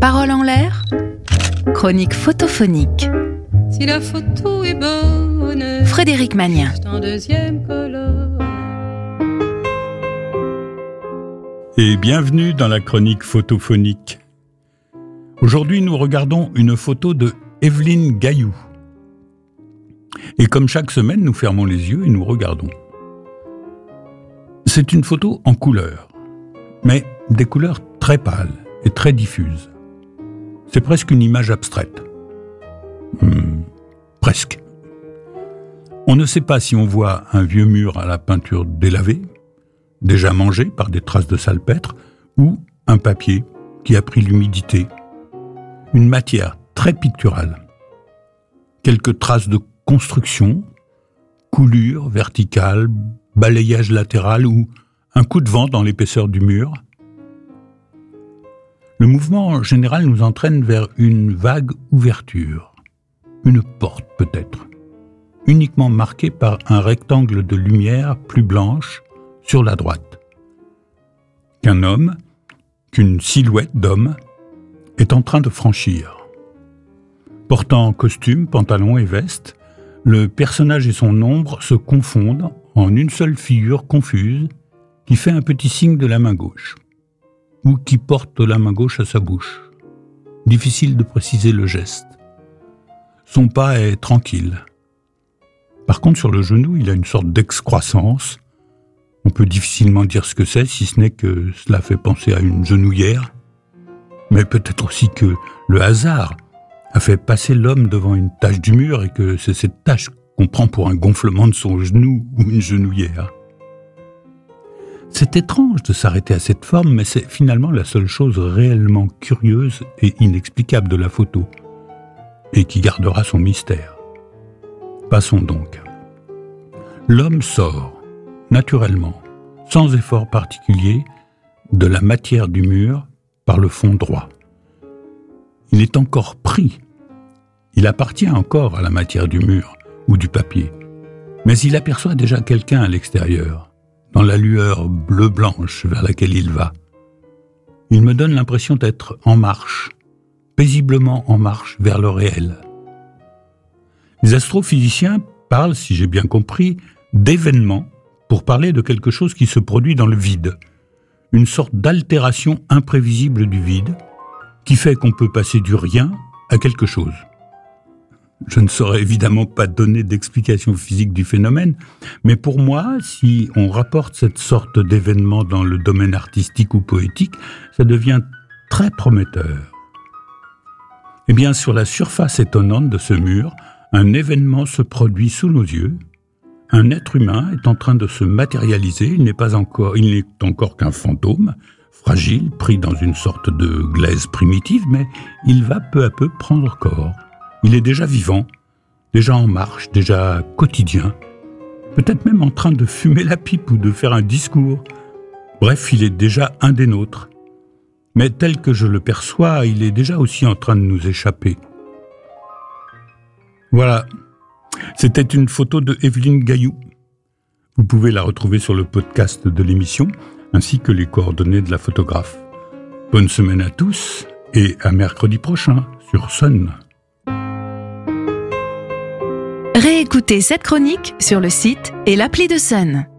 Parole en l'air Chronique photophonique. Si la photo est bonne, Frédéric Magnien. c'est en deuxième colonne. et bienvenue dans la chronique photophonique. Aujourd'hui, nous regardons une photo de Evelyne Gaillou. Et comme chaque semaine, nous fermons les yeux et nous regardons. C'est une photo en couleur, mais des couleurs très pâles et très diffuses. C'est presque une image abstraite. Hmm, presque. On ne sait pas si on voit un vieux mur à la peinture délavée, déjà mangé par des traces de salpêtre, ou un papier qui a pris l'humidité. Une matière très picturale. Quelques traces de construction, coulure verticale, balayage latéral ou un coup de vent dans l'épaisseur du mur. Le mouvement général nous entraîne vers une vague ouverture, une porte peut-être, uniquement marquée par un rectangle de lumière plus blanche sur la droite. Qu'un homme, qu'une silhouette d'homme, est en train de franchir. Portant costume, pantalon et veste, le personnage et son ombre se confondent en une seule figure confuse qui fait un petit signe de la main gauche, ou qui porte la main gauche à sa bouche. Difficile de préciser le geste. Son pas est tranquille. Par contre, sur le genou, il a une sorte d'excroissance, on peut difficilement dire ce que c'est, si ce n'est que cela fait penser à une genouillère. Mais peut-être aussi que le hasard a fait passer l'homme devant une tache du mur et que c'est cette tache qu'on prend pour un gonflement de son genou ou une genouillère. C'est étrange de s'arrêter à cette forme, mais c'est finalement la seule chose réellement curieuse et inexplicable de la photo, et qui gardera son mystère. Passons donc. L'homme sort naturellement, sans effort particulier, de la matière du mur par le fond droit. Il est encore pris. Il appartient encore à la matière du mur ou du papier. Mais il aperçoit déjà quelqu'un à l'extérieur, dans la lueur bleu-blanche vers laquelle il va. Il me donne l'impression d'être en marche, paisiblement en marche vers le réel. Les astrophysiciens parlent, si j'ai bien compris, d'événements pour parler de quelque chose qui se produit dans le vide, une sorte d'altération imprévisible du vide, qui fait qu'on peut passer du rien à quelque chose. Je ne saurais évidemment pas donner d'explication physique du phénomène, mais pour moi, si on rapporte cette sorte d'événement dans le domaine artistique ou poétique, ça devient très prometteur. Eh bien, sur la surface étonnante de ce mur, un événement se produit sous nos yeux, un être humain est en train de se matérialiser, il n'est pas encore, il n'est encore qu'un fantôme, fragile, pris dans une sorte de glaise primitive, mais il va peu à peu prendre corps. Il est déjà vivant, déjà en marche, déjà quotidien, peut-être même en train de fumer la pipe ou de faire un discours. Bref, il est déjà un des nôtres. Mais tel que je le perçois, il est déjà aussi en train de nous échapper. Voilà, c'était une photo de Evelyne Gaillou. Vous pouvez la retrouver sur le podcast de l'émission, ainsi que les coordonnées de la photographe. Bonne semaine à tous et à mercredi prochain sur Sun. Réécoutez cette chronique sur le site et l'appli de Sun.